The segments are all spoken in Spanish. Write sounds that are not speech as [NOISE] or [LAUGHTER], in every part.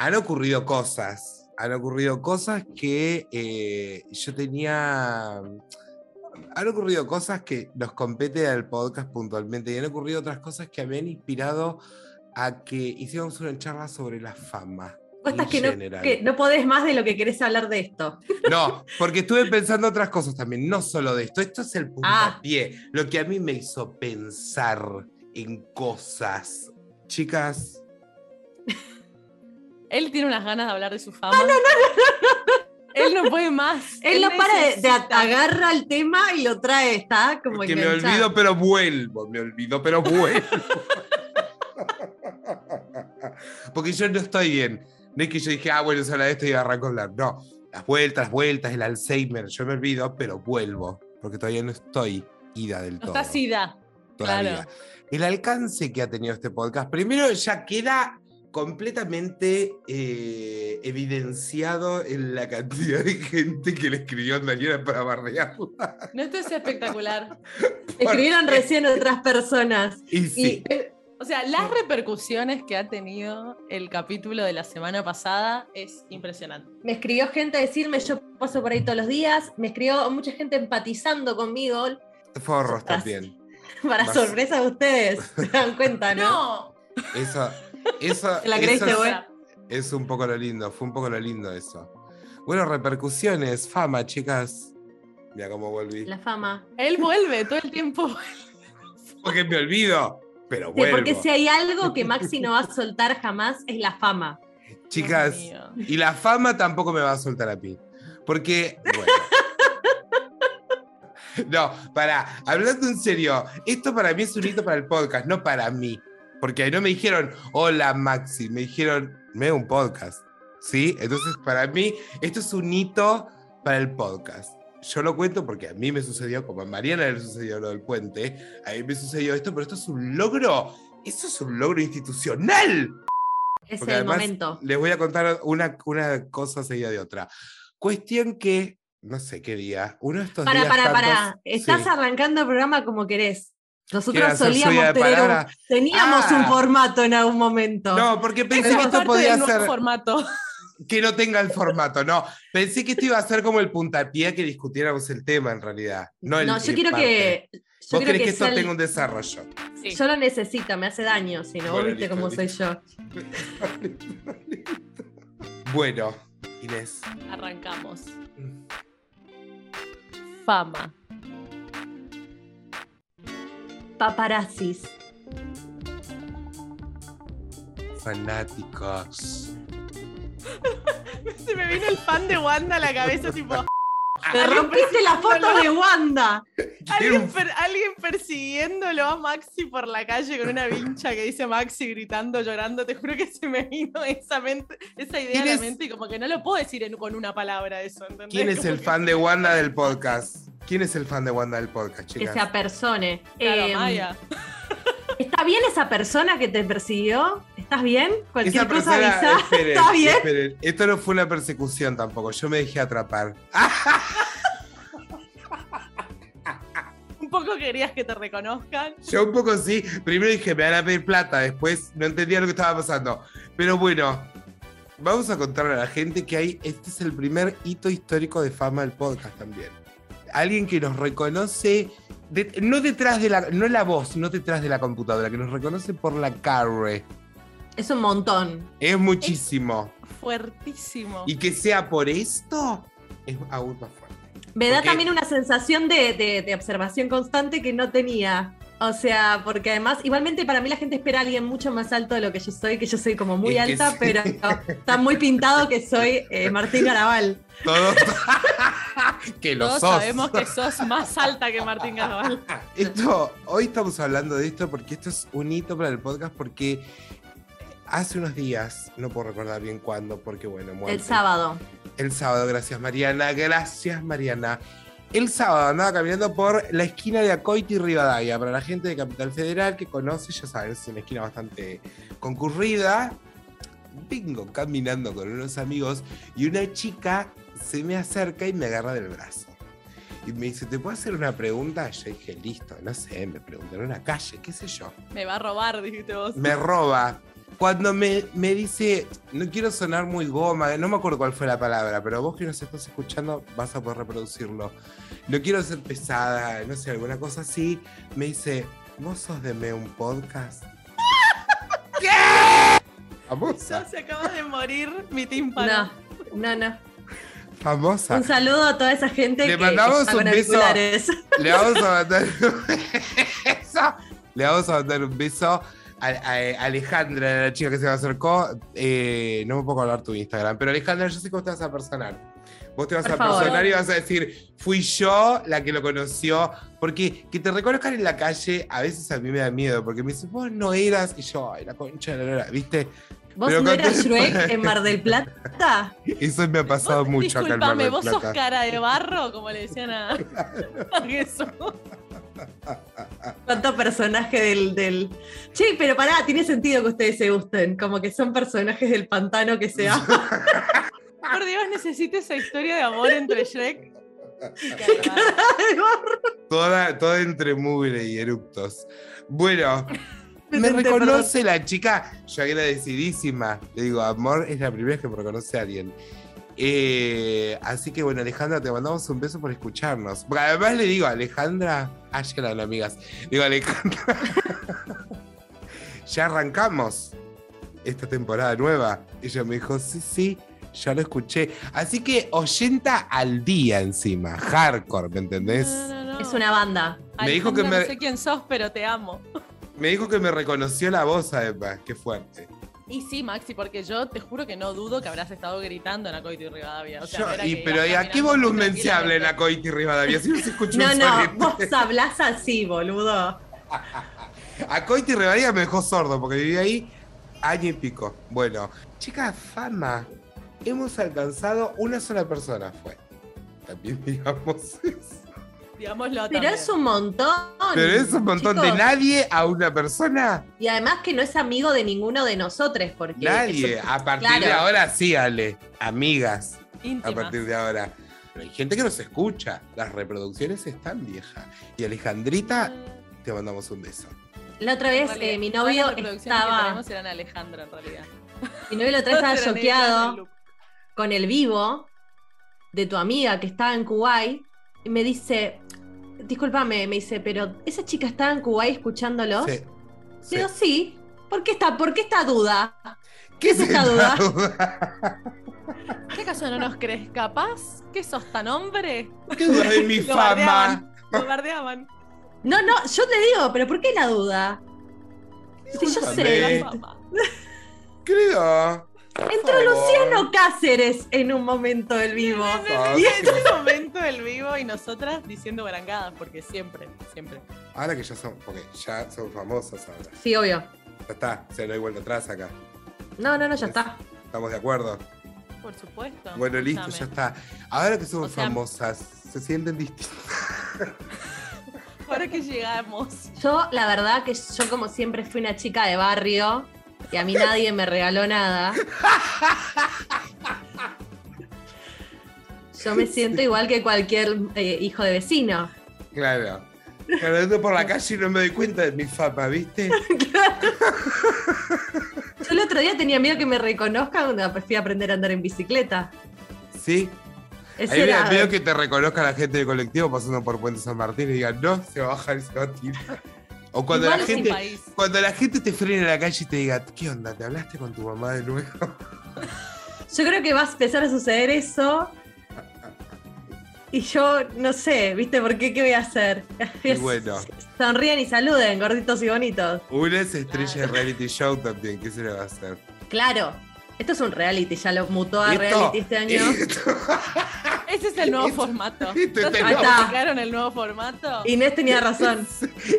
han ocurrido cosas. Han ocurrido cosas que eh, yo tenía. Han ocurrido cosas que nos compete al podcast puntualmente y han ocurrido otras cosas que me han inspirado a que hiciéramos una charla sobre la fama. Que no, que no podés más de lo que querés hablar de esto. No, porque estuve pensando otras cosas también, no solo de esto. Esto es el Ah. puntapié, lo que a mí me hizo pensar en cosas. Chicas, Él tiene unas ganas de hablar de su fama. No, no, no, Él no puede más. [LAUGHS] Él no para de, de agarra el tema y lo trae, está como que me olvido pero vuelvo, me olvido pero vuelvo. [LAUGHS] porque yo no estoy bien. No es que yo dije, ah, bueno, se habla de esto y arranco a hablar. No, las vueltas, las vueltas, el Alzheimer, yo me olvido, pero vuelvo, porque todavía no estoy ida del No todo. está sida. todavía. Claro. El alcance que ha tenido este podcast, primero ya queda completamente eh, evidenciado en la cantidad de gente que le escribió a Daniela para bardearla. No, esto es espectacular. [LAUGHS] Escribieron recién otras personas. Y sí, Y eh, O sea, las repercusiones que ha tenido el capítulo de la semana pasada es impresionante. me escribió gente a decirme, yo paso por ahí todos los días. Me escribió mucha gente empatizando conmigo. forros también. [LAUGHS] Para sorpresa de ustedes, se dan cuenta, ¿no? No, Eso, [LAUGHS] la creíste, es, güey. es un poco lo lindo, fue un poco lo lindo eso. Bueno, repercusiones, fama, chicas. Mira cómo volví. La fama. él vuelve todo el tiempo. Porque me olvido, pero Sí, porque si hay algo que Maxi no va a soltar jamás es la fama. Chicas, y la fama tampoco me va a soltar a mí. Porque, bueno. [LAUGHS] No, para, hablando en serio, esto para mí es un hito para el podcast, no para mí. Porque ahí no me dijeron, hola Maxi, me dijeron, me un podcast. ¿Sí? Entonces, para mí, esto es un hito para el podcast. Yo lo cuento porque a mí me sucedió, como a Mariana le sucedió lo del puente, a mí me sucedió esto, pero esto es un logro, eso es un logro institucional. Es Porque el además momento. Les voy a contar una, una cosa seguida de otra. Cuestión que, no sé qué día, uno de estos Para, días. para, tantos- para. Estás sí. arrancando el programa como querés. ¿Quieren Nosotros solíamos tener un- teníamos Ah. un formato en algún momento. No, porque pensé que es esto podía ser. formato. Que no tenga el formato, no. Pensé que esto iba a ser como el puntapié que discutiéramos el tema en realidad. No, el, No, yo el quiero parte. que. Yo Vos querés que, que esto el- tenga un desarrollo. Sí. Yo lo necesito, me hace daño, si no, vos Bueno, viste listo, cómo soy listo. [LAUGHS] yo. Bueno, Inés. Arrancamos. Fama. Paparazzis. Fanáticos. [LAUGHS] Se me vino el fan de Wanda a la cabeza, tipo. [LAUGHS] Te rompiste la foto de Wanda. Alguien, per- alguien persiguiéndolo a Maxi por la calle con una vincha que dice Maxi gritando, llorando. Te juro que se me vino esa, mente, esa idea ¿Quién a la mente y como que no lo puedo decir en- con una palabra eso. ¿entendés? ¿Quién es Como el que- fan de Wanda del podcast? ¿Quién es el fan de Wanda del podcast, Que chicas? se apersone. Claro, Eh, Maya. ¿Está bien esa persona que te persiguió? ¿Estás bien? Cualquier cosa avisa. [LAUGHS] esperen, ¿Está bien? esperen. Esto no fue una persecución tampoco, yo me dejé atrapar. [LAUGHS] Un poco querías que te reconozcan. Yo un poco sí, primero dije me van a pedir plata, después no entendía lo que estaba pasando. Pero bueno, vamos a contarle a la gente que hay, este es el primer hito histórico de fama del podcast también. Alguien que nos reconoce, de- no detrás de la, no la voz, no detrás de la computadora, que nos reconoce por la cara. Es un montón. Es muchísimo. Fuertísimo. Y que sea por esto, es aún más fuerte. Me da también una sensación de, de- de observación constante que no tenía. O sea, porque además, igualmente para mí la gente espera a alguien mucho más alto de lo que yo soy, que yo soy como muy Es alta, sí. pero está muy pintado que soy eh, Martín Garabal. Todos. [LAUGHS] [LAUGHS] que lo Todos sos. sabemos que sos más alta que Martín Garabal. [LAUGHS] Esto, hoy estamos hablando de esto porque esto es un hito para el podcast porque hace unos días, no puedo recordar bien cuándo, porque bueno, muerte. El sábado. El sábado, gracias Mariana, gracias Mariana. El sábado andaba caminando por la esquina de Acoiti y Rivadavia. Para la gente de Capital Federal que conoce, ya saben, es una esquina bastante concurrida. Vengo caminando con unos amigos y una chica se me acerca y me agarra del brazo. Y me dice, ¿te puedo hacer una pregunta? Yo dije, listo, no sé, me pregunté en una calle, qué sé yo. Me va a robar, dijiste vos. Me roba. cuando me, me dice, no quiero sonar muy goma, no me acuerdo cuál fue la palabra, pero vos que nos estás escuchando vas a poder reproducirlo. No quiero ser pesada, no sé, alguna cosa así. Me dice, ¿vos sos de Me un podcast? [LAUGHS] ¿Qué? Famosa. Ya se acaba de morir mi tímpano. No, no, no. Famosa. Un saludo a toda esa gente Le que, que mandamos está un con beso. Le vamos a [LAUGHS] mandar un beso. Le vamos a mandar un beso a, a- Alejandra, la chica que se me acercó. Eh, no me puedo hablar tu Instagram, pero Alejandra, yo sé cómo te vas a personar. Vos te vas Por a favor. personar y vas a decir, fui yo la que lo conoció. Porque que te reconozcan en la calle, a veces a mí me da miedo, porque me dicen, vos no eras, y yo, ay, la concha de la lora", ¿viste? ¿Vos Pero no eras Shrek [LAUGHS] en Mar del Plata? [LAUGHS] Eso me ha pasado Vos, mucho acá en Mar disculpame, del vos sos cara de barro, como le decían a, [LAUGHS] a Jesús. ¿Cuánto personaje del, del. Che, pero pará, tiene sentido que ustedes se gusten. Como que son personajes del pantano que se aman. Por Dios, necesito esa historia de amor entre Shrek y Carvalho. Toda, toda entre mugre y eructos. Bueno, me Perdón. reconoce la chica, yo agradecidísima. Le digo, amor, es la primera vez que me reconoce a alguien. Eh, así que bueno, Alejandra, te mandamos un beso por escucharnos. Porque además le digo, Alejandra, ah, ya eran amigas. Digo, Alejandra, [LAUGHS] ya arrancamos esta temporada nueva. Ella me dijo, sí, sí, ya lo escuché. Así que oyenta al día encima, hardcore, ¿me entendés? No, no, no. Es una banda. Me dijo que me- No sé quién sos, pero te amo. Me dijo que me reconoció la voz, además. Qué fuerte. Y sí, Maxi, porque yo te juro que no dudo que habrás estado gritando en Acoito y Rivadavia. O sea, Yo- y, pero ¿y a qué volumen se habla en. Acoiti Rivadavia? Si no se [LAUGHS] escucha No, un no, solete. vos hablás así, boludo. [LAUGHS] Acoiti Rivadavia me dejó sordo porque viví ahí año y pico. Bueno, chicas, fama. Hemos alcanzado una sola persona, fue. También [LAUGHS] digamos eso. Digámoslo Pero también. es un montón. Pero es un montón de nadie a una persona. Y además que no es amigo de ninguno de nosotros, porque. Nadie. eso- A partir claro. de ahora sí, Ale. Amigas. a partir de ahora. Pero hay gente que nos escucha. Las reproducciones están viejas. Y Alejandrita, te mandamos un beso. La otra vez realidad, eh, mi todas novio las reproducciones que estaba. eran Alejandra, en realidad. Mi novio la otra vez estaba choqueado con el vivo de tu amiga que estaba en Kuwait. Y me dice. Disculpame, me dice, pero esa chica estaba en Kuwait escuchándolos. Sí. Digo, sí. ¿Por qué está, por qué esta duda? ¿Qué es esta duda? duda? [LAUGHS] ¿Qué acaso no nos crees capaz? ¿Qué sos tan hombre? ¿Qué duda de mi [LAUGHS] Lo fama? bardeaban. Lo bardeaban. No, no, yo te digo, pero ¿por qué la duda? Si yo Discúlpame. sé. La fama. Querido. por Entró. Luciano Cáceres en un momento del vivo. Ah, Y en ese momento del vivo y nosotras diciendo barangadas, porque siempre, siempre. Ahora que ya son, porque ya son famosas ahora. Sí, obvio. Ya está, o sea, no hay vuelta atrás acá. No, no, no, ya está. ¿Estamos de acuerdo? Por supuesto. Bueno, listo, ya está. Ahora que somos O sea- famosas, se sienten distintas. Ahora que llegamos. Yo, la verdad, que yo como siempre fui una chica de barrio y a mí nadie me regaló nada. Yo me siento igual que cualquier eh, hijo de vecino. Claro. Caminando por la calle y no me doy cuenta de mi fama, ¿viste? [LAUGHS] Yo el otro día tenía miedo que me reconozcan cuando fui a aprender a andar en bicicleta. Sí. Ese Ahí me da era- miedo que te reconozca la gente del colectivo pasando por Puente San Martín y digan, no, se va a bajar y se va a tirar. O cuando Igual la gente, cuando la gente te frena en la calle y te diga, ¿qué onda? ¿Te hablaste con tu mamá de nuevo? [LAUGHS] Yo creo que va a empezar a suceder eso. Y yo no sé, ¿viste por qué? ¿Qué voy a hacer? Y bueno. Sonríen y saluden, gorditos y bonitos. Una es estrella de reality show también, ¿qué se le va a hacer? Claro, esto es un reality, ya lo mutó a Esto- reality este año. [LAUGHS] esto- Ese es el nuevo Esto- formato. esto es el ¿Ya nuevo- explicaron el nuevo formato? Inés tenía [LAUGHS] razón.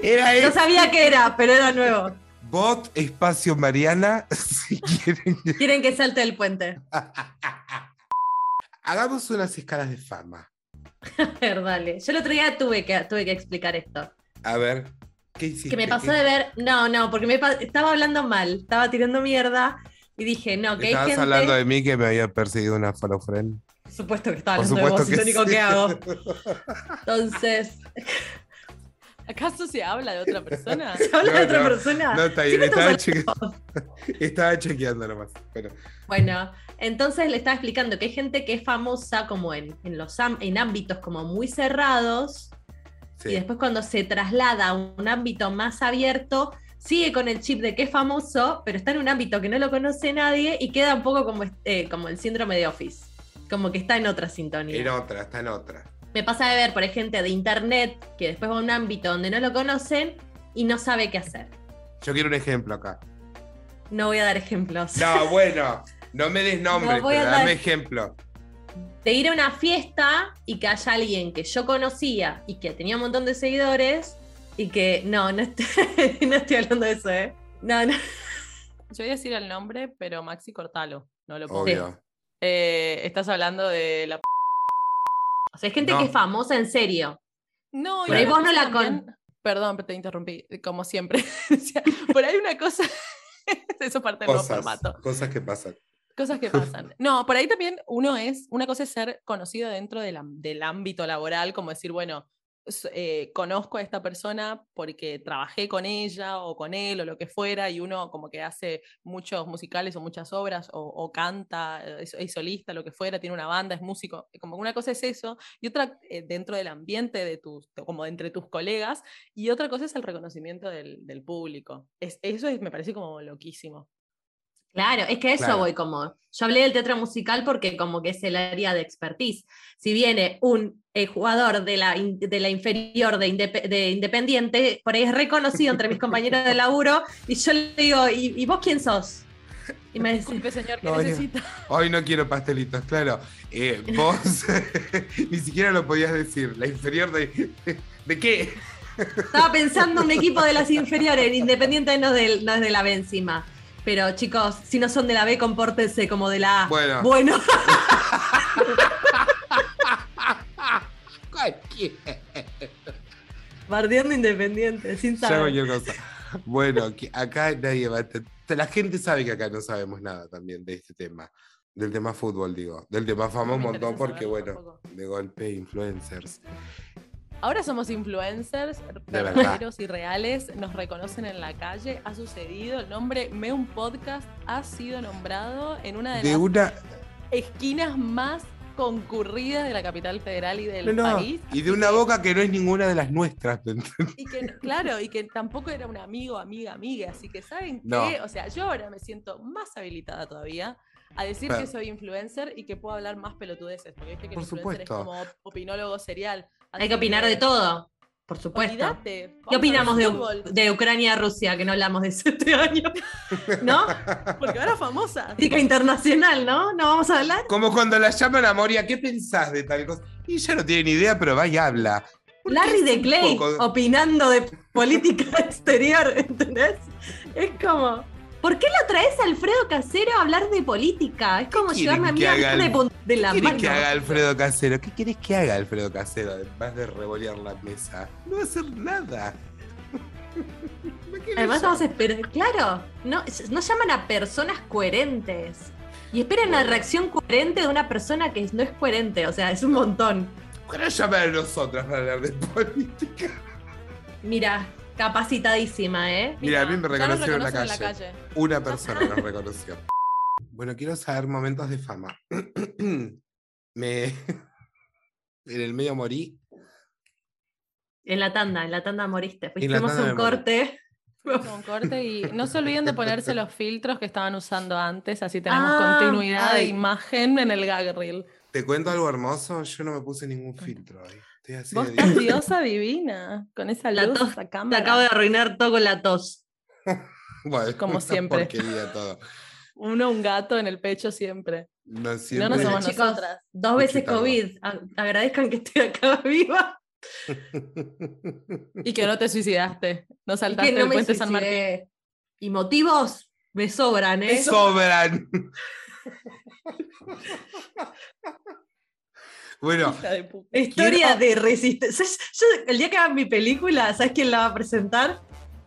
Era No sabía qué era, pero era nuevo. Bot espacio Mariana, [LAUGHS] si quieren. Quieren que salte del puente. Hagamos unas escalas de fama. A ver, dale. Yo el otro día tuve que, tuve que explicar esto. A ver, ¿qué hiciste? Que me pasó ¿Qué- de ver. No, no, porque me pa- estaba hablando mal, estaba tirando mierda y dije, no, que hay gente. hablando de mí que me había perseguido una follow friend. Por supuesto que estaba hablando de supuesto vos, es lo que único sí. que hago. [LAUGHS] Entonces, ¿Acaso se habla de otra persona? [LAUGHS] ¿Se habla de otra no, persona? No, está bien, estaba, estamos cheque- [LAUGHS] estaba chequeando nomás. Bueno, Bueno, entonces le estaba explicando que hay gente que es famosa como en, en los am- en ámbitos como muy cerrados y después cuando se traslada a un ámbito más abierto, sigue con el chip de que es famoso, pero está en un ámbito que no lo conoce nadie y queda un poco como, este- como el síndrome de Office, como que está en otra sintonía. En otra, está en otra. Me pasa de ver, por ejemplo, de internet que después va a un ámbito donde no lo conocen y no sabe qué hacer. Yo quiero un ejemplo acá. No voy a dar ejemplos. No, [LAUGHS] bueno, no me des nombres, No pero dar- dame ejemplo. de ir a una fiesta y que haya alguien que yo conocía y que tenía un montón de seguidores y que no, no estoy, [LAUGHS] no estoy hablando de eso, ¿eh? No, no. Yo voy a decir el nombre, pero Maxi Cortalo. No lo. Obvio. Eh, estás hablando de la. O sea, hay gente No. que es famosa en serio. No, y Por ahí vos no la con- Perdón, pero te interrumpí, como siempre. [LAUGHS] O sea, por ahí una cosa. [LAUGHS] Eso es parte del nuevo formato. cosas que pasan. Cosas que pasan. No, por ahí también uno es, una cosa es ser conocido dentro de la- del ámbito laboral, como decir, bueno, eh, conozco a esta persona porque trabajé con ella o con él o lo que fuera, y uno como que hace muchos musicales o muchas obras, o, canta, eh, es, es solista, lo que fuera, tiene una banda, es músico. Como una cosa es eso, y otra eh, dentro del ambiente de tus, como entre tus colegas, y otra cosa es el reconocimiento del, del público. Es, eso es- me parece como loquísimo. Claro, es que a eso Claro. voy como. Yo hablé del teatro musical porque como que es el área de expertise. Si viene un eh, jugador de la, in- de la inferior de, Indepe- de Independiente, por ahí es reconocido entre mis compañeros de laburo, y yo le digo, ¿y, y vos quién sos? Y me dice, Disculpe, señor, ¿qué No, necesita? Hoy no quiero pastelitos, claro. Eh, vos [LAUGHS] ni siquiera lo podías decir. La inferior de. ¿De qué? Estaba pensando en un equipo de las inferiores, Independiente no, del- no es de la B encima. Pero chicos, si no son de la B, compórtense como de la A. Bueno. Bueno, [LAUGHS] [LAUGHS] bardeando Independiente, sin saber. cosa. Bueno, que acá nadie va a La gente sabe que acá no sabemos nada también de este tema. Del tema fútbol, digo. Del tema fama un montón porque, bueno, de golpe, influencers. Ahora somos influencers verdad. verdaderos y reales, nos reconocen en la calle, ha sucedido, el nombre Meun Podcast ha sido nombrado en una de, De las una. esquinas más concurridas de la capital federal y del No, no, país. Y de una boca que no es ninguna de las nuestras. Y que, claro, y que tampoco era un amigo, amiga, amiga. Así que, ¿saben No. qué? O sea, yo ahora me siento más habilitada todavía a decir Claro. que soy influencer y que puedo hablar más pelotudeces. Porque viste que Por el influencer supuesto. es como opinólogo serial. Hay que opinar de todo, por supuesto. ¿Qué opinamos de, de Ucrania-Rusia, que no hablamos de eso este año? [LAUGHS] ¿No? Porque ahora famosa. Política internacional, ¿no? ¿No vamos a hablar? Como cuando la llaman a Moria, ¿qué pensás de tal cosa? Y ella no tiene ni idea, pero va y habla. Larry de Clay poco- opinando de política [LAUGHS] exterior, ¿entendés? Es como, ¿por qué lo traes a Alfredo Casero a hablar de política? Es como llevarme a mí a hablar de, de la ¿Qué mano. que haga Alfredo Casero? ¿Qué querés que haga Alfredo Casero? Además de revolear la mesa. No va a hacer nada. [LAUGHS] ¿Para Además vamos a esperar, claro, no, no llaman a personas coherentes. Y esperan la reacción coherente de una persona que no es coherente, o sea, es un montón. ¿Por qué no llaman a nosotras para hablar de política? Mira, capacitadísima, ¿eh? Mira, a mí me ya nos reconocieron en la reconocen calle. Una persona nos reconoció. [LAUGHS] Bueno, quiero saber momentos de fama. [CLEARS THROAT] Me. [LAUGHS] En el medio morí. En la tanda, en la tanda moriste. En la Fuimos tanda un morí. corte. Con corte y no se olviden de ponerse los filtros que estaban usando antes, así tenemos Ah, continuidad de imagen en el gag reel. ¿Te cuento algo hermoso? Yo no me puse ningún filtro ahí. Estoy así Vos estás diosa divina, con esa La luz, tos- esa Te acabo de arruinar todo con la tos. [LAUGHS] Bueno, como siempre. todo. Uno, un gato en el pecho siempre. No, No, siempre... no somos chicos, nosotras. Dos veces. COVID. Agradezcan que estoy acá [LAUGHS] viva. [LAUGHS] Y que no te suicidaste. No saltaste no del me puente San Martín. Y motivos me sobran, ¿eh? sobran. Bueno, de Historia Quiero- de resistencia. Yo, el día que haga mi película, ¿sabes quién la va a presentar?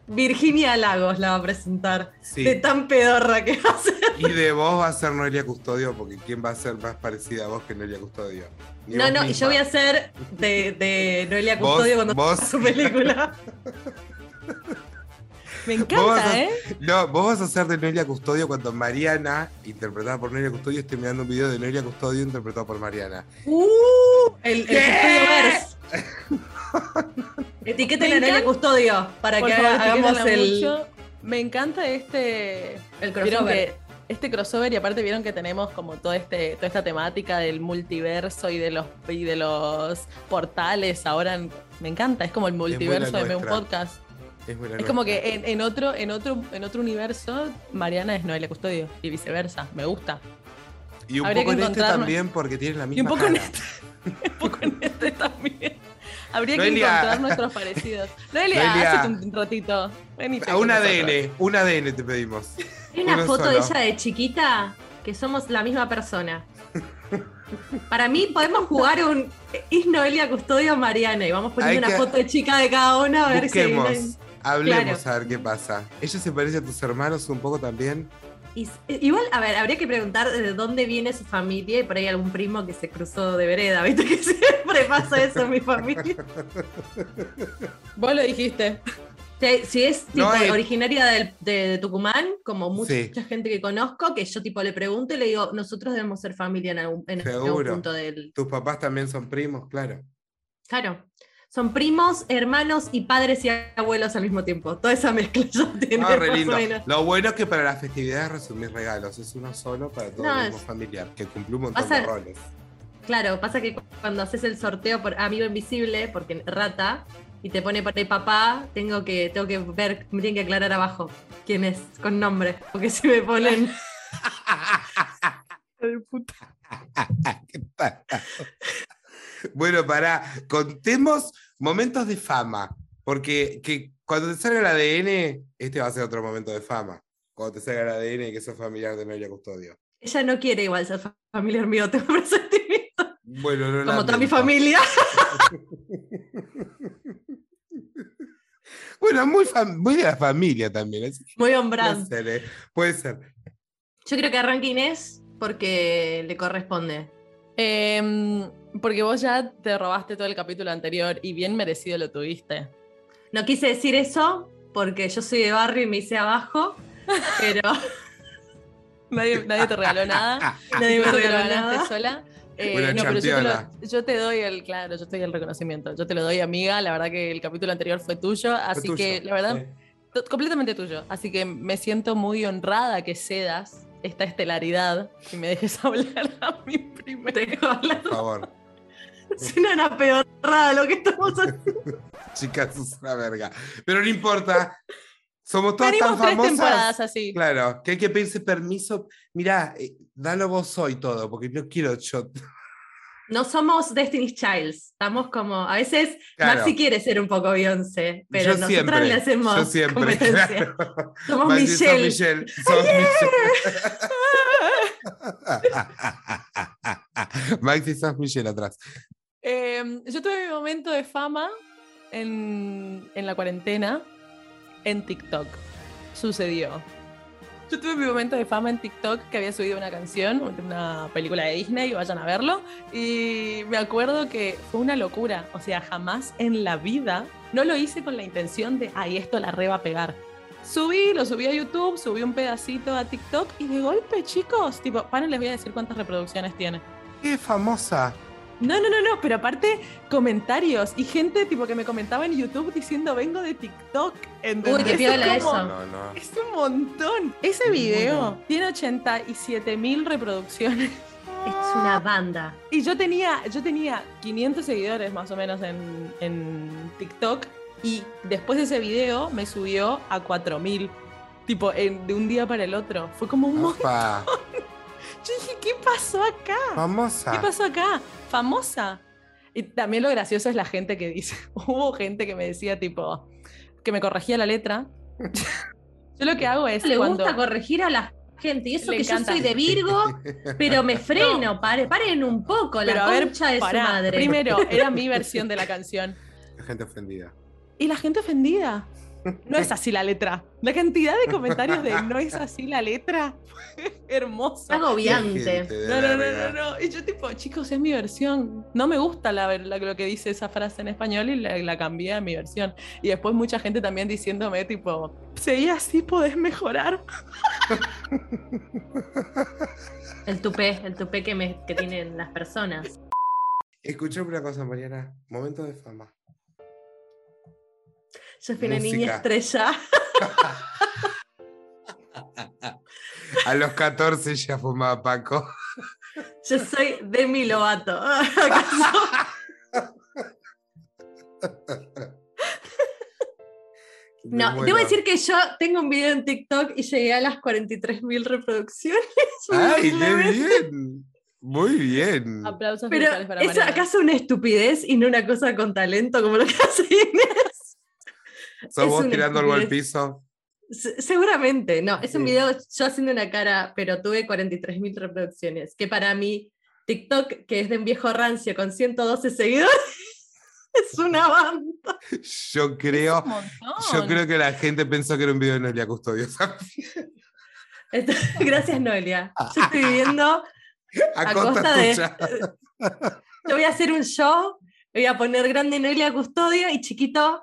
Virginia Lagos la va a presentar. Sí. De tan pedorra que va a ser. Y de vos va a ser Noelia Custodio, porque ¿quién va a ser más parecida a vos que Noelia Custodio? Ni No, vos no, misma. yo voy a ser de, de Noelia Vos- Custodio cuando vos- haga su película. [LAUGHS] Me encanta, a- ¿eh? No, vos vas a ser de Noelia Custodio cuando Mariana, interpretada por Noelia Custodio, esté mirando un video de Noelia Custodio interpretado por Mariana. ¡Uh! El, el ¿Qué? Custodio [LAUGHS] Etiqueten a Noelia. Custodio para Por que favor, haga- hagamos el, mucho. Me encanta este. el crossover. este crossover y aparte vieron que tenemos como todo este, toda esta temática del multiverso y de los y de los portales. Ahora en- me encanta, es como el multiverso de un podcast. Es, buena Es como que en, en otro, en otro, en otro universo, Mariana es Noelia Custodio y viceversa. Me gusta. Y un habría poco que en este encontrarnos- también porque tienen la misma Y un poco en este, [LAUGHS] un poco en este también. Habría que encontrar nuestros parecidos. Noelia, Noelia. hacete un ratito. A un. ADN, un ADN te pedimos. Hay una Uno foto de ella de chiquita que somos la misma persona. Para mí podemos jugar un ¿Es Noelia Custodio Mariana? Y vamos poniendo una foto de chica de cada una a ver si Busquemos, hay- hablemos Claro. a ver qué pasa. ¿Ella se parece a tus hermanos un poco también? Y s- igual, a ver, habría que preguntar de dónde viene su familia y por ahí algún primo que se cruzó de vereda, ¿viste? [LAUGHS] Que siempre pasa eso en mi familia. [LAUGHS] Vos lo dijiste. Si, si es tipo, No, eh. originaria del- de, de Tucumán, como mucha Sí. gente que conozco, que yo tipo le pregunto y le digo, nosotros debemos ser familia en algún, en algún Seguro. punto del... Tus papás también son primos, claro. Claro. Son primos, hermanos y padres y abuelos al mismo tiempo. Toda esa mezcla ya tiene Ah, re lindo. Lo bueno es que para las festividades resumís regalos. Es uno solo para todo No, el mismo es- familiar, que cumple un montón Pasa- de roles. Claro, pasa que cu- cuando haces el sorteo por amigo invisible, porque rata, y te pone por ahí papá, tengo que, tengo que ver, me tienen que aclarar abajo quién es, con nombre. Porque si me ponen. [LAUGHS] [LAUGHS] Bueno, para contemos momentos de fama. Porque que cuando te salga el ADN, este va a ser otro momento de fama. Cuando te salga el ADN que sos familiar de Noelia Custodio. Ella no quiere igual ser fa- familiar mío, tengo presentimiento. Bueno, lo Como toda mi familia. [LAUGHS] Bueno, muy, fam- muy de la familia también. así Muy on puede ¿eh? Puede ser. Yo creo que arranque Inés porque le corresponde. Em, porque vos ya te robaste todo el capítulo anterior y bien merecido lo tuviste. No quise decir eso porque yo soy de barrio y me hice abajo, [LAUGHS] pero Nadie, nadie te regaló nada. [LAUGHS] nadie me regaló nada. sola. Eh, Buena no, pero yo te, lo- yo te doy el, claro, yo te doy el reconocimiento. Yo te lo doy, amiga. La verdad que el capítulo anterior fue tuyo, Fue así tuyo, que la verdad, sí. completamente tuyo. Así que me siento muy honrada que cedas esta estelaridad y me dejes [LAUGHS] hablar a mí primero. Te dejo hablar. Por favor. [LAUGHS] Suena una peorrada lo que estamos haciendo. [LAUGHS] Chicas, sos una verga. Pero no importa. Somos todas Venimos tan tres temporadas así. Claro, que hay que pedirse permiso. Mirá, eh, dalo vos hoy todo, porque no quiero yo. No somos Destiny's Childs. Estamos como. A veces Claro. Maxi quiere ser un poco Beyoncé, pero yo nosotras siempre. le hacemos. yo siempre. competencia. claro. Somos Maxi, sos Michelle. Michelle. sos [LAUGHS] Michelle. [LAUGHS] Maxi, sos Michelle atrás. Eh, yo tuve mi momento de fama en, en la cuarentena en TikTok. Sucedió. Yo tuve mi momento de fama en TikTok que había subido una canción, una película de Disney, vayan a verlo. Y me acuerdo que fue una locura. O sea, jamás en la vida no lo hice con la intención de, ay, esto la re va a pegar. Subí, lo subí a YouTube, subí un pedacito a TikTok y de golpe, chicos, tipo, paren, les voy a decir cuántas reproducciones tiene. Qué famosa. No, no, no, no, pero aparte comentarios y gente tipo que me comentaba en YouTube diciendo vengo de TikTok. ¿entendés? Uy, qué piola como- eso. No, no. Es un montón. Ese video tiene 87 mil reproducciones. Es una banda. Y yo tenía, yo tenía 500 seguidores más o menos en, en TikTok y después de ese video me subió a 4000. Tipo, en- de un día para el otro. Fue como un montón. Opa, [LAUGHS] Yo dije, ¿qué pasó acá? famosa. ¿Qué pasó acá? Famosa. Y también lo gracioso es la gente que dice, [LAUGHS] hubo gente que me decía tipo, que me corregía la letra. [LAUGHS] yo lo que hago es Le cuando... gusta corregir a la gente. Y eso Le que encanta. yo soy de Virgo, pero me freno. Pare- paren un poco. Pero la a ver, concha de pará, su madre. primero, era mi versión de la canción. La gente ofendida. Y la gente ofendida. No es así la letra. La cantidad de comentarios de no es así la letra. [LAUGHS] Hermoso. Agobiante. No, no, no, no, no. Y yo tipo, chicos, es mi versión. No me gusta la, lo que dice esa frase en español y la, la cambié a mi versión. Y después mucha gente también diciéndome tipo, seguí así, podés mejorar. [LAUGHS] El tupé, el tupé que, me, que tienen las personas. Escuchame una cosa, Mariana. Momento de fama. Yo fui una niña estrella. [LAUGHS] A los 14 ya fumaba Paco. Yo soy Demi Lovato. [LAUGHS] [LAUGHS] No, debo decir que yo tengo un video en TikTok y llegué a las 43.000 reproducciones. ¡Ay, qué bien! Muy bien. Aplausos Pero para ¿es Mariana. acaso una estupidez y no una cosa con talento como lo que hace Inés? [LAUGHS] ¿Sos vos tirando algo al piso? Se- Seguramente, no. Es un video yo haciendo una cara, pero tuve 43.000 reproducciones. Que para mí, TikTok, que es de un viejo rancio con 112 seguidores, [LAUGHS] es una banda. Yo creo, yo creo que la gente pensó que era un video de Noelia Custodio. [LAUGHS] Entonces, Gracias, Noelia. Yo estoy viviendo A, a costa de. Yo voy a hacer un show, voy a poner grande Noelia Custodio y chiquito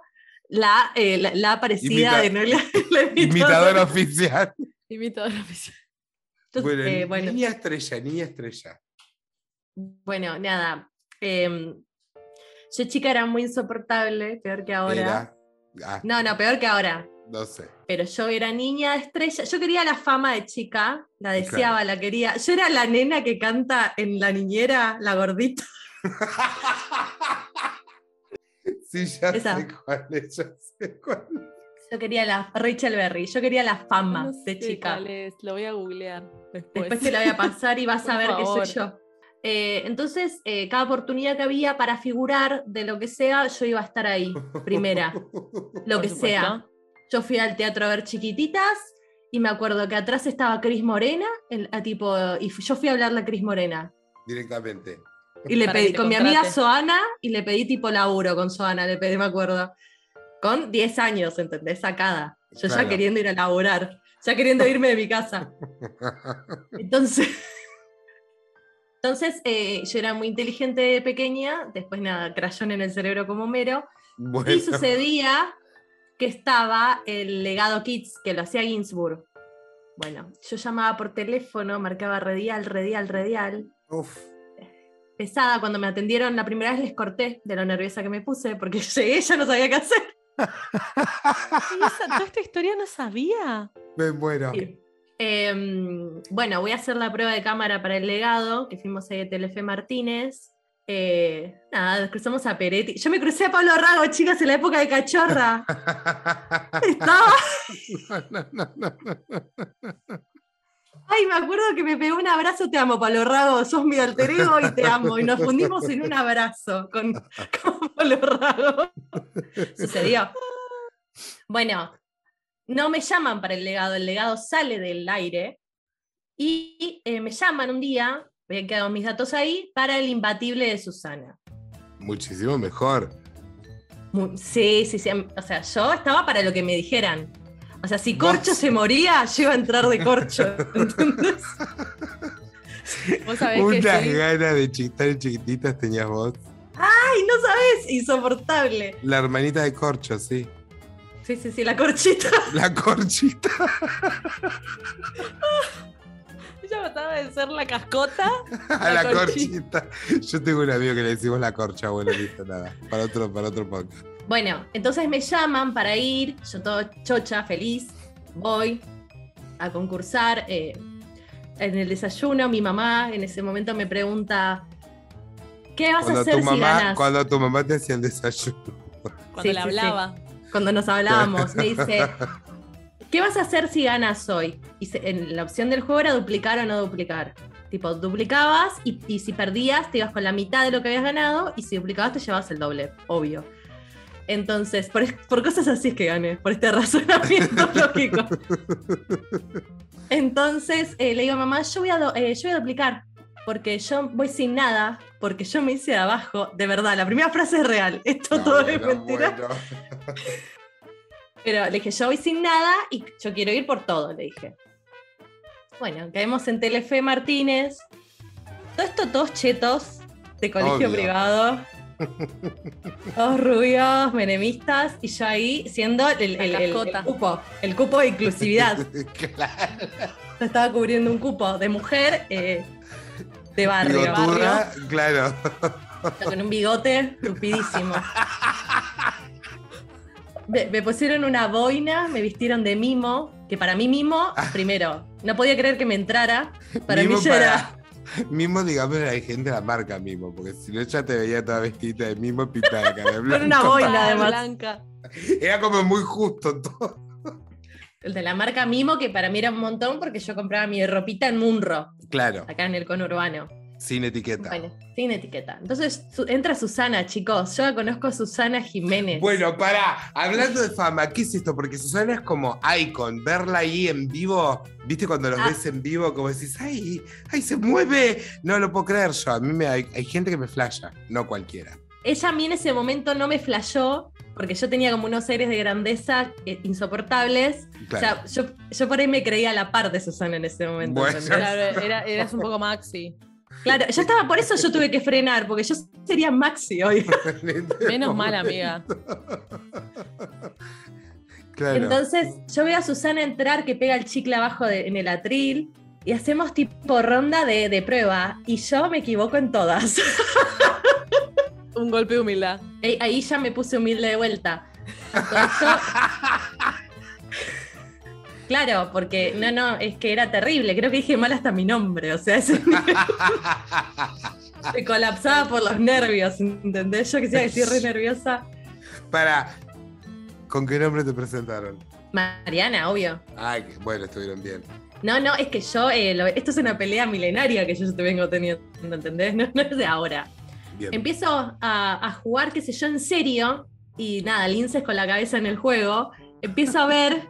la, eh, la, la aparecida Imita- de Noelia. [LAUGHS] la Imitador imitadora. oficial. Imitador oficial. Entonces, Bueno, eh, bueno, niña estrella, niña estrella. bueno, nada. em, yo chica era muy insoportable, peor que ahora. Era. ah, No, no, peor que ahora. no sé. Pero yo era niña estrella. Yo quería la fama de chica, la deseaba, la quería. Yo era la nena que canta en la niñera, la gordita. [LAUGHS] Sí, ya Esa. sé cuál es, ya sé cuál es. Yo quería la Rachel Berry. Yo quería la fama No de chica. cuál es, Lo voy a googlear después. Después te la voy a pasar y vas [LAUGHS] a ver que favor. soy yo. Eh, entonces, eh, cada oportunidad que había para figurar de lo que sea, yo iba a estar ahí, [LAUGHS] primera, lo Por que supuesto. sea. Yo fui al teatro a ver chiquititas y me acuerdo que atrás estaba Cris Morena, el- a tipo, y yo fui a hablarle a Cris Morena. Directamente. Y le pedí con mi amiga. Soana y le pedí tipo laburo con Soana, le pedí, me acuerdo. Con 10 años, ¿entendés? Sacada. Yo Claro. ya queriendo ir a laburar, ya queriendo irme de mi casa. [LAUGHS] Entonces, [LAUGHS] entonces eh, yo era muy inteligente de pequeña, después nada, crayón en el cerebro como mero, Bueno, y sucedía que estaba el legado Kids, que lo hacía Ginsburg. Bueno, yo llamaba por teléfono, marcaba redial, redial, redial. uf, Pesada, cuando me atendieron la primera vez les corté de lo nerviosa que me puse, porque [LAUGHS] llegué ya no sabía qué hacer. Esa- toda esta historia no sabía. me muero. Em, bueno, voy a hacer la prueba de cámara para el legado, que fuimos ahí de Telefe Martínez. Eh, nada, nos cruzamos a Peretti. Yo me crucé a Pablo Rago, chicas, en la época de cachorra. [LAUGHS] Estaba. No, no, no, no. Ay, me acuerdo que me pegó un abrazo. Te amo, Pablo Rago. Sos mi alter ego y te amo. Y nos fundimos en un abrazo con, [LAUGHS] con Pablo Rago. [LAUGHS] Sucedió. Bueno, no me llaman para el legado. El legado sale del aire. Y eh, me llaman un día, habían quedado mis datos ahí, para el imbatible de Susana. Muchísimo mejor. Sí, sí, sí. O sea, yo estaba para lo que me dijeran. O sea, si Vos- Corcho se moría, yo iba a entrar de Corcho. [LAUGHS] ¿entendés? Vos sabés que Unas sí. ganas de chistar chiquititas tenías vos. Ay, no sabes, insoportable. La hermanita de Corcho, sí. Sí, sí, sí, la corchita. [LAUGHS] La Corchita. [LAUGHS] Ella trataba de ser la cascota. A la La corchita. Yo tengo un amigo que le decimos la corcha, bueno, listo, nada. Para otro, para otro podcast. Bueno, entonces me llaman para ir, yo todo chocha, feliz, voy a concursar. eh, en el desayuno, mi mamá en ese momento me pregunta, ¿qué vas a hacer tu si mamá, ganas? cuando tu mamá te hacía el desayuno. [LAUGHS] Cuando Sí, le sí, sí. hablaba. Cuando nos hablábamos, me dice, [LAUGHS] ¿qué vas a hacer si ganas hoy? Y se- en la opción del juego era duplicar o no duplicar. Tipo, duplicabas y, y si perdías te ibas con la mitad de lo que habías ganado y si duplicabas te llevabas el doble, obvio. Entonces, por, cosas así es que gané, por este razonamiento [LAUGHS] lógico. Entonces eh, le digo a mamá, yo voy a, do- eh, yo voy a duplicar, porque yo voy sin nada, porque yo me hice de abajo, de verdad, la primera frase es real, [LAUGHS] esto No, todo es mentira. bueno. [LAUGHS] Pero le dije, yo voy sin nada y yo quiero ir por todo, le dije. Bueno, caemos en Telefe Martínez. Todo esto, todos chetos de colegio Obvio. privado. [LAUGHS] Todos rubios, menemistas, y yo ahí siendo el, el- el- cupo, el cupo de inclusividad. [LAUGHS] claro. Yo estaba cubriendo un cupo de mujer eh, de barrio, Bigotuda, claro. barrio, con un bigote tupidísimo. [LAUGHS] Me, me pusieron una boina, me vistieron de mimo, que para mí mimo, primero, no podía creer que me entrara. Para Mimo mí ya era... Mimo, digamos, hay gente de la marca Mimo, porque si no ya te veía toda vestida de Mimo pintada de cara [LAUGHS] de blanco. una boina. Además. Blanca. Era como muy justo todo. El de la marca Mimo, que para mí era un montón porque yo compraba mi ropita en Munro, Claro, acá en el conurbano. Sin etiqueta. Bueno, sin etiqueta. Entonces su- entra Susana, chicos. Yo la conozco a Susana Jiménez. Bueno, pará, hablando de fama, ¿qué es esto? Porque Susana es como icon, verla ahí en vivo, ¿viste cuando los Ah. ves en vivo? Como decís, ¡ay, ay, se mueve! No lo puedo creer yo, a mí me, hay, hay gente que me flasha, no cualquiera. Ella a mí en ese momento no me flashó porque yo tenía como unos aires de grandeza eh, insoportables. Claro. O sea, yo, yo por ahí me creía a la par de Susana en ese momento. Bueno. Claro, era- eras un [LAUGHS] poco maxi. Claro, yo estaba, por eso yo tuve que frenar, porque yo sería Maxi hoy. [LAUGHS] Menos mal, amiga. Claro. Entonces yo veo a Susana entrar que pega el chicle abajo de- en el atril y hacemos tipo ronda de, de prueba y yo me equivoco en todas. Un golpe de humildad. Ahí- Ahí ya me puse humilde de vuelta. Entonces, Claro, porque no, no, es que era terrible. Creo que dije mal hasta mi nombre. O sea, ese [LAUGHS] de colapsaba por los nervios, ¿entendés? Yo que estoy re nerviosa. Para, ¿con qué nombre te presentaron? Mariana, obvio. Ay, bueno, estuvieron bien. No, no, es que yo, eh, lo- esto es una pelea milenaria que yo te vengo teniendo, ¿entendés? No, no es de ahora. bien. Empiezo a, a jugar, qué sé yo, en serio, y nada, linces con la cabeza en el juego, empiezo a ver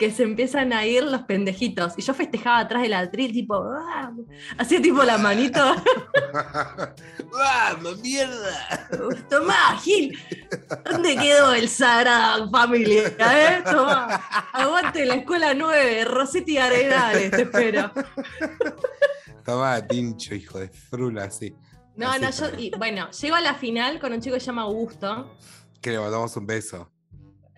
que se empiezan a ir los pendejitos. Y yo festejaba atrás del atril, tipo, ¡ah! hacía tipo la manito, [LAUGHS] ¡Vamos, mierda! tomá, Gil, ¿dónde quedó el Sagrada Familia? Eh? Tomá, aguante la escuela 9, Rossetti Arenales, te espero. Estaba tincho, hijo de frula, sí. No, Así no, yo, y, bueno, llego a la final con un chico que se llama Augusto. Que le mandamos un beso.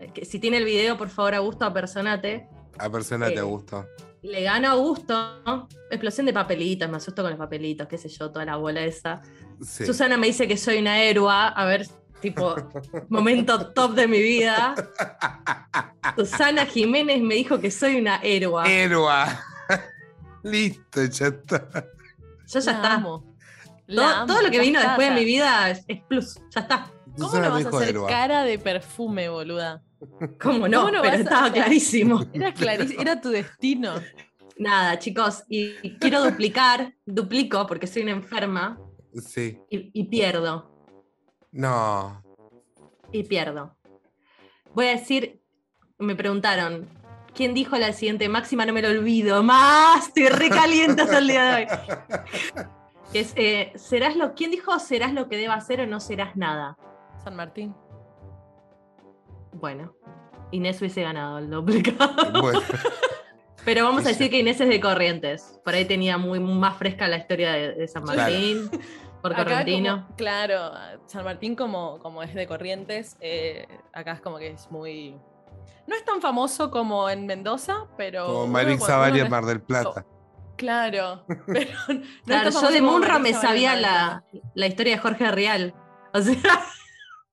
Eh, Que si tiene el video, por favor, Augusto, apersonate. A persona Eh, te gustó. Le gano a Augusto. Explosión de papelitos, me asusto con los papelitos, qué sé yo, toda la bola esa. Sí. Susana me dice que soy una héroe. A ver, tipo, momento [LAUGHS] top de mi vida. Susana Jiménez me dijo que soy una héroe. Héroa. [LAUGHS] Listo, ya está. Yo ya La está. amo. Todo, amo, todo lo que vino después de mi vida es, es plus. Ya está. ¿Cómo Susana no me vas a dijo hacer héroa. cara de perfume, boluda? ¿Cómo no? ¿Cómo no Pero a- estaba clarísimo. Era clarísimo, era tu destino. Nada, chicos, y y quiero duplicar, duplico porque soy una enferma Sí. y, y pierdo, No. y pierdo. Voy a decir, me preguntaron, ¿quién dijo la siguiente máxima? No me lo olvido más, estoy recaliente hasta el día de hoy. Es, eh, serás lo, ¿Quién dijo serás lo que deba hacer o no serás nada? San Martín. Bueno, Inés hubiese ganado el duplicado. [LAUGHS] Bueno, Pero vamos a decir que Inés es de Corrientes. Por ahí tenía muy más fresca la historia de, de San Claro. Martín, [LAUGHS] por Correntino. como- claro, San Martín como, como es de Corrientes, eh, acá es como que es muy... No es tan famoso como en Mendoza, pero... como Zavaria uno en Mar del Plata. Claro, [LAUGHS] pero no es Claro, tan yo famoso de Marix me sabía la, la historia de Jorge Real. O sea,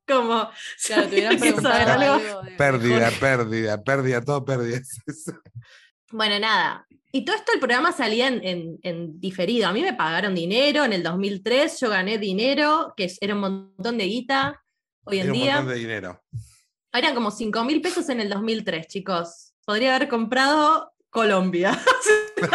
como. Claro, te hubieran [LAUGHS] ¿quieres saber preguntado algo? algo de- de Pérdida, pérdida, pérdida, todo pérdida. [LAUGHS] Bueno, nada. Y todo esto el programa salía en, en- en diferido. A mí me pagaron dinero en el 2003, yo gané dinero, que era un montón de guita. Hoy en Era un día. montón de dinero. Eran como 5 mil pesos en el 2003, chicos. Podría haber comprado Colombia. [LAUGHS] Te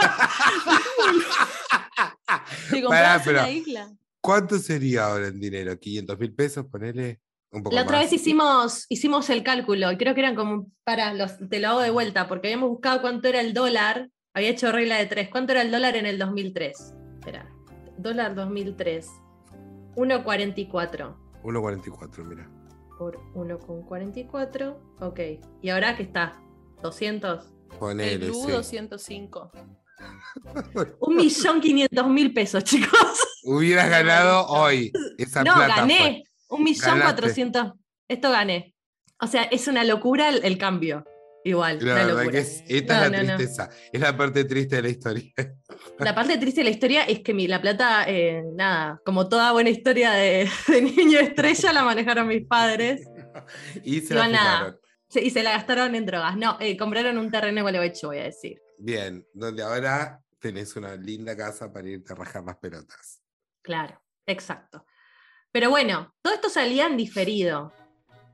Pará, comprabas pero- una isla. ¿Cuánto sería ahora en dinero? ¿500 mil pesos? Ponele un poco La otra más. vez hicimos, hicimos el cálculo y creo que eran como, para, los, te lo hago de vuelta, porque habíamos buscado cuánto era el dólar, había hecho regla de tres, cuánto era el dólar en el 2003. Espera, dólar 2003, 1.44. 1.44, mira. por 1,44. Ok. ¿Y ahora qué está? ¿200? El Ponele, Lu sí. 205. [LAUGHS] Un millón quinientos mil pesos, [LAUGHS] chicos. Hubieras ganado hoy esa No, plata. gané. Un millón cuatrocientos. Esto gané. O sea, es una locura el, el cambio. Igual. La una locura. que es, esta No, es la no, no. tristeza. Es la parte triste de la historia. La parte triste de la historia es que mi, la plata, eh, nada, como toda buena historia de, [LAUGHS] de niño estrella, la manejaron mis padres [LAUGHS] y se la nada. se- y se la gastaron en drogas. No, eh, compraron un terreno en Gualeguaychú, voy a decir. Bien, donde ahora tenés una linda casa para irte a rajar las pelotas. Claro, exacto. Pero bueno, todo esto salía en diferido.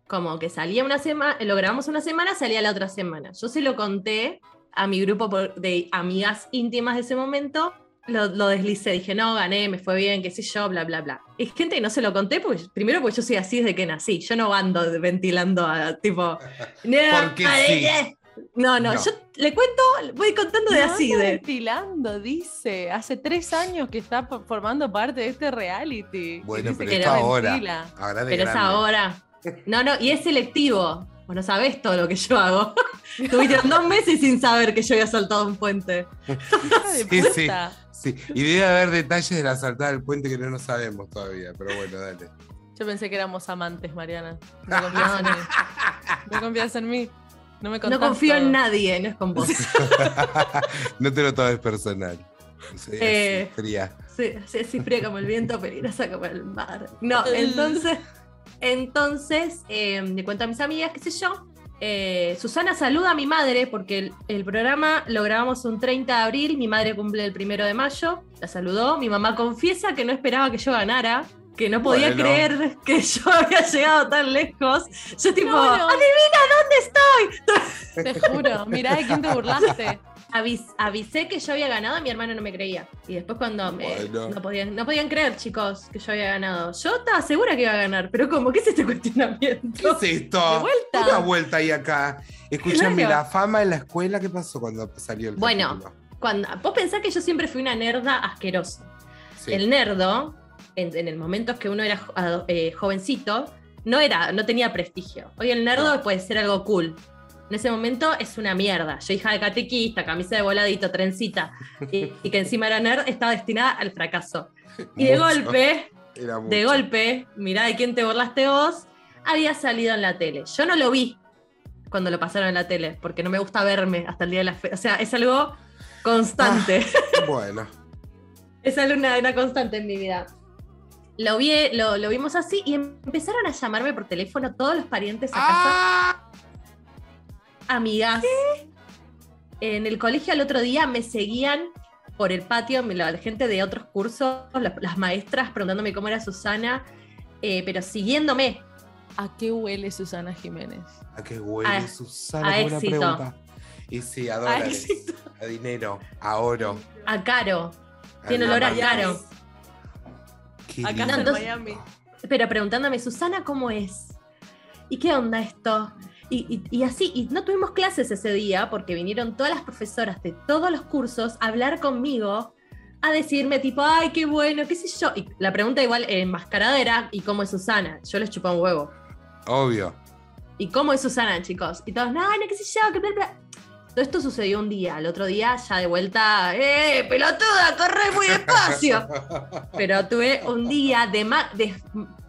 Como que salía una semana, lo grabamos una semana, salía la otra semana. Yo se lo conté a mi grupo de amigas íntimas de ese momento, lo, lo deslicé, dije, no, gané, me fue bien, qué sé yo, bla, bla, bla. Es gente que no se lo conté, porque, primero porque yo soy así desde que nací, yo no ando ventilando a tipo... [LAUGHS] "No, Porque sí". No, no, No. yo le cuento, voy contando de No así, de... ventilando, dice. Hace tres años que está formando parte de este reality. Bueno, dice pero que es ahora. ventila. Ahora de Pero es ahora. No, no, y es selectivo. Vos no sabés todo lo que yo hago. [LAUGHS] Tuvieron dos meses sin saber que yo había saltado un puente. [LAUGHS] Sí, sí. Sí, y debe haber detalles de la saltada del puente que no nos sabemos todavía, pero bueno, dale. Yo pensé que éramos amantes, Mariana. [LAUGHS] No confías en mí. No confías en mí. No me No confío en nadie, no es con vos. [LAUGHS] no te lo tomes personal. Así, Eh. fría. Sí, sí, fría como el viento, peligrosa como el mar. No, entonces, entonces eh, le cuento a mis amigas, qué sé yo. eh, Susana saluda a mi madre porque el, el programa lo grabamos un 30 de abril, mi madre cumple el primero de mayo, la saludó, mi mamá confiesa que no esperaba que yo ganara, que no podía Bueno. creer [LAUGHS] que yo había llegado tan lejos. Yo tipo, No, no. adivina dónde estoy. [LAUGHS] Te juro. Mirá de quién te burlaste. Avis- avisé que yo había ganado y mi hermano no me creía. Y después cuando me- Bueno. no, podían, no podían creer, chicos, que yo había ganado. Yo estaba segura que iba a ganar, pero ¿cómo? ¿Qué es este [LAUGHS] cuestionamiento? ¿Qué es esto? De vuelta. Una vuelta ahí acá. Escúchame, Claro. la fama en la escuela, ¿qué pasó cuando salió el Bueno. capítulo? Cuando, vos pensás que yo siempre fui una nerda asquerosa. Sí. El nerdo, en, en el momento que uno era eh, jovencito, no, era, no tenía prestigio. Hoy el nerdo No. puede ser algo cool. En ese momento es una mierda. Yo, hija de catequista, camisa de voladito, trencita, y, y que encima era nerd, estaba destinada al fracaso. Y de Mucho. golpe, de golpe, mirá de quién te burlaste vos, había salido en la tele. Yo no lo vi cuando lo pasaron en la tele, porque no me gusta verme hasta el día de la fe. O sea, es algo constante. Bueno, [LAUGHS] es algo una, una constante en mi vida. Lo, vi, lo, lo vimos así y empezaron a llamarme por teléfono todos los parientes a casa, ¡Ah! amigas. En el colegio el otro día me seguían por el patio me- la, gente de otros cursos, la- las maestras preguntándome cómo era Susana, eh, pero siguiéndome. ¿A qué huele Susana Jiménez? ¿A qué huele A- Susana? a buena éxito. pregunta. Y sí, a dólares, éxito. a dinero, a oro. A Caro, a tiene olor a. Caro. Qué Acá lindo. en Entonces- Miami. pero preguntándome, Susana, ¿cómo es? ¿Y qué onda esto? Y, y- y así, y no tuvimos clases ese día porque vinieron todas las profesoras de todos los cursos a hablar conmigo, a decirme tipo, ay, qué bueno, qué sé yo. Y la pregunta igual enmascarada era, ¿y cómo es Susana? Yo les chupé un huevo. Obvio. ¿Y cómo es Susana, chicos? Y todos, no, no, qué sé yo, qué bla, bla". Todo esto sucedió un día, al otro día ya de vuelta, ¡eh, pelotuda, corre muy despacio! [LAUGHS] Pero tuve un día de, ma- de,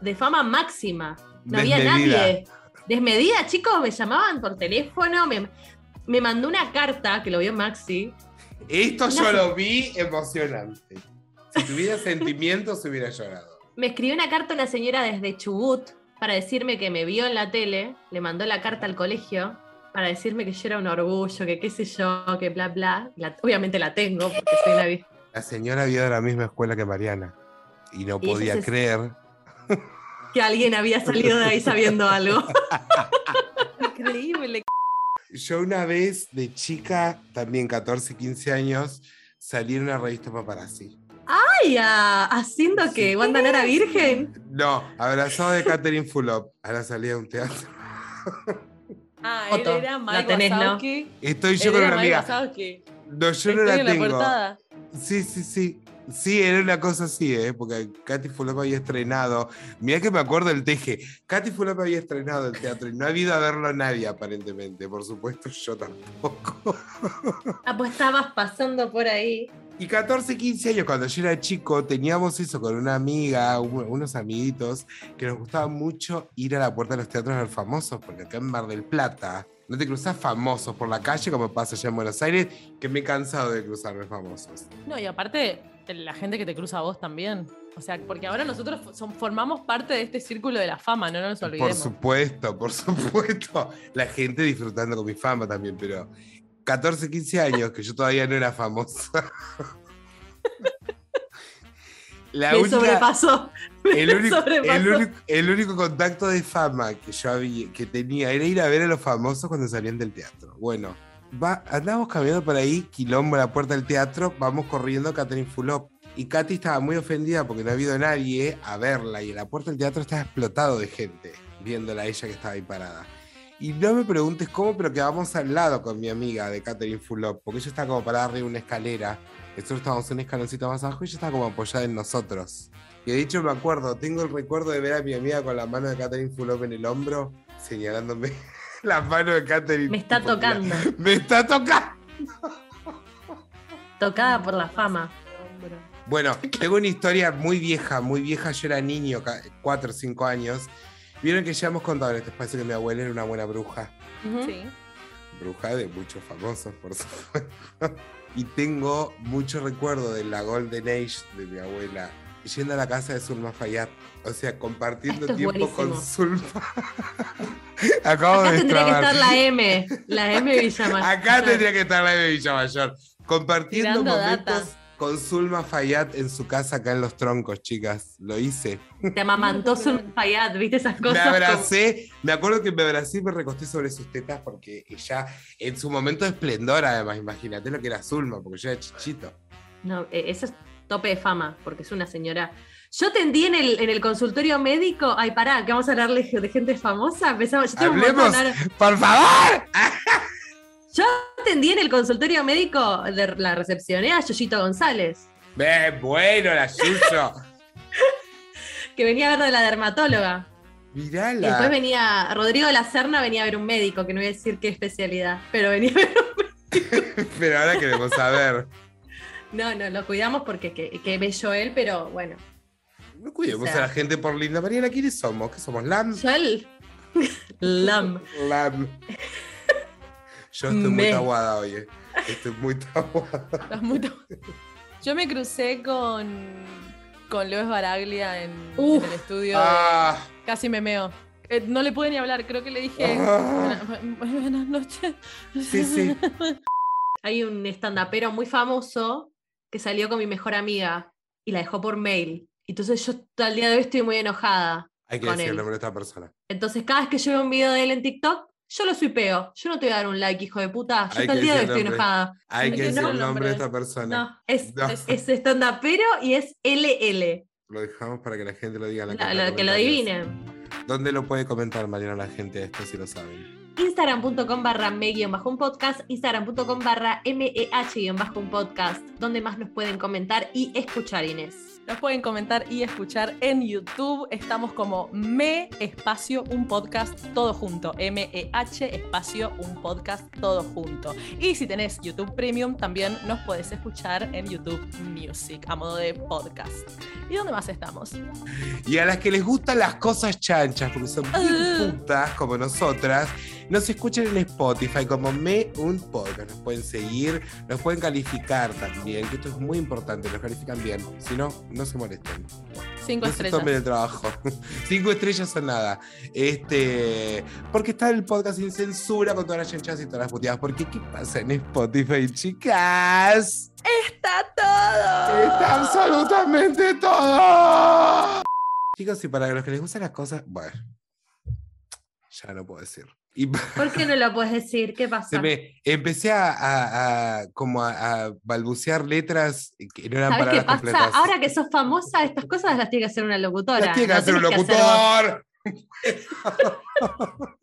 de fama máxima. No había nadie. Desmedida, chicos, me llamaban por teléfono, me, me mandó una carta, que lo vio Maxi. Esto yo lo vi emocionante. Si tuviera sentimientos, hubiera llorado. Me escribió una carta una señora desde Chubut para decirme que me vio en la tele, le mandó la carta al colegio para decirme que yo era un orgullo, que qué sé yo, que bla, bla. La- obviamente la tengo porque soy una... vi- La señora había de la misma escuela que Mariana. Y no Y podía se- creer. que alguien había salido de ahí sabiendo algo. [LAUGHS] Increíble. Yo una vez de chica, también 14, 15 años, salí en una revista paparazzi. Ay, ah, haciendo que Sí. Wanda no era virgen. No, abrazado de Catherine Fulop. Ahora salí a un teatro. Ah, Foto, él era la Mike tenés. Estoy yo Él con era una Mike amiga. Wazowski. No, yo no Estoy la en la tengo. portada. Sí, sí, sí. Sí, era una cosa así, ¿eh? porque Katy Fulop había estrenado. Mirá que me acuerdo del teje. Katy Fulop había estrenado el teatro y no ha ido a verlo nadie, aparentemente. Por supuesto, yo tampoco. Ah, pues estabas pasando por ahí. Y 14, 15 años, cuando yo era chico, teníamos eso con una amiga, un- unos amiguitos, que nos gustaba mucho ir a la puerta de los teatros de los famosos, porque acá en Mar del Plata no te cruzas famosos por la calle como pasa allá en Buenos Aires, que me he cansado de cruzarme famosos. No, y aparte, la gente que te cruza a vos también. O sea, porque ahora nosotros son- formamos parte de este círculo de la fama, no nos Por olvidemos. supuesto, por [LAUGHS] supuesto. La gente disfrutando con mi fama también, pero 14, 15 años, que yo todavía no era famosa. La Me única- sobrepasó. el, Me único, el sobrepasó. único- el único contacto de fama que yo había, que tenía era ir a ver a los famosos cuando salían del teatro. Bueno, va, andamos caminando por ahí, quilombo a la puerta del teatro, vamos corriendo Catherine Fulop. Y Katy estaba muy ofendida porque no ha habido nadie a verla y en la puerta del teatro estaba explotado de gente viéndola a ella que estaba ahí parada. Y no me preguntes cómo, pero quedamos al lado con mi amiga de Catherine Fulop, porque ella estaba como parada arriba de una escalera. Nosotros estábamos en un escaloncito más abajo y ella estaba como apoyada en nosotros. Y de hecho me acuerdo, tengo el recuerdo de ver a mi amiga con la mano de Catherine Fulop en el hombro, señalándome [LAUGHS] la mano de Catherine. Me está tocando. [LAUGHS] Me está tocando. Tocada por la fama. Bueno, tengo una historia muy vieja, muy vieja. Yo era niño, 4 o 5 años. Vieron que ya hemos contado en este espacio que mi abuela era una buena bruja. Ujú. Sí. Bruja de muchos famosos, por supuesto. [LAUGHS] Y tengo mucho recuerdo de la Golden Age de mi abuela yendo a la casa de Zulma Fayad. O sea, compartiendo es tiempo con. Zulma. [LAUGHS] Acabo Acá de tendría que estar la M. La M Villamayor. Acá tendría que estar la de Villa Mayor. Compartiendo Tirando momentos data. Con Zulma Fayad en su casa acá en Los Troncos, chicas. Lo hice. Te amamantó Zulma Fayad, ¿viste esas Me cosas? abracé, me acuerdo que me abracé y me recosté sobre sus tetas porque ella, en su momento de esplendor, además, imagínate lo que era Zulma, porque yo era chichito. No, eh, eso es tope de fama, porque es una señora. Yo atendí en el, en el consultorio médico. Ay, pará, que vamos a hablarle de gente famosa. Empezamos. Yo, tengo un ¡Hablemos! montón ahora. ¡Por favor! Yo atendí en el consultorio médico de la recepcioné a Yoyito González, bueno, la suyo. [LAUGHS] que venía a ver de la dermatóloga. Y después Mirala. venía Rodrigo de la Serna, venía a ver un médico, que no voy a decir qué especialidad, pero venía a ver un [LAUGHS] Pero ahora queremos saber. No, no, lo cuidamos porque que, que bello él, pero bueno. No cuidemos O sea- a la gente por linda. Mariana, ¿quiénes somos? ¿Qué somos? ¿Lam? Yo el. [LAUGHS] Lam. Lam. Yo estoy muy Me. taguada hoy. eh. Estoy muy taguada. Estás muy to- Yo me crucé con, con Leo Baraglia en, el estudio. de- Ah, Casi me meo. Eh, no le pude ni hablar, creo que le dije. Ah. "Buena- bu- Buenas noches. sí, sí. [LAUGHS] Hay un estandapero muy famoso que salió con mi mejor amiga y la dejó por mail. Entonces yo al día de hoy estoy muy enojada. Hay que Con decir el él. nombre de esta persona. Entonces cada vez que yo veo un video de él en TikTok, yo lo suipeo. Yo no te voy a dar un like, hijo de puta. Yo hasta el día de hoy estoy enojada. Hay que decir no, el nombre de esta persona. No, es, No. es, es estandapero y es LL. Lo dejamos para que la gente lo diga en la La- que lo adivinen. ¿Dónde lo puede comentar Mariana la gente esto si lo saben? Instagram.com barra me-un podcast, Instagram.com barra meh-un podcast, donde más nos pueden comentar y escuchar, Inés. Nos pueden comentar y escuchar en YouTube. Estamos como Me Espacio Un Podcast todo junto. M-E-H Espacio Un Podcast todo junto. Y si tenés YouTube Premium, también nos puedes escuchar en YouTube Music a modo de podcast. ¿Y dónde más estamos? Y a las que les gustan las cosas chanchas, porque son bien Ah. putas como nosotras, nos escuchan en Spotify como Me Un Podcast. Nos pueden seguir, nos pueden calificar también, que esto es muy importante, nos califican bien. Si no, no se molesten. Cinco No estrellas. el trabajo. [LAUGHS] Cinco estrellas son nada. Este, porque está el podcast sin censura con todas las chanchas y todas las puteadas. Porque ¿qué pasa en Spotify, chicas? ¡Está todo! Está absolutamente todo. Chicos, y para los que les gustan las cosas, bueno, ya no puedo decir. Y [LAUGHS] ¿Por qué no lo puedes decir? ¿Qué me empecé a, a- a- como a, a balbucear letras que no eran ¿Sabes qué pasa? completas. Ahora que sos famosa, estas cosas las tiene que hacer una locutora. Las tiene que no hacer un tenés que hacer locutor. [LAUGHS]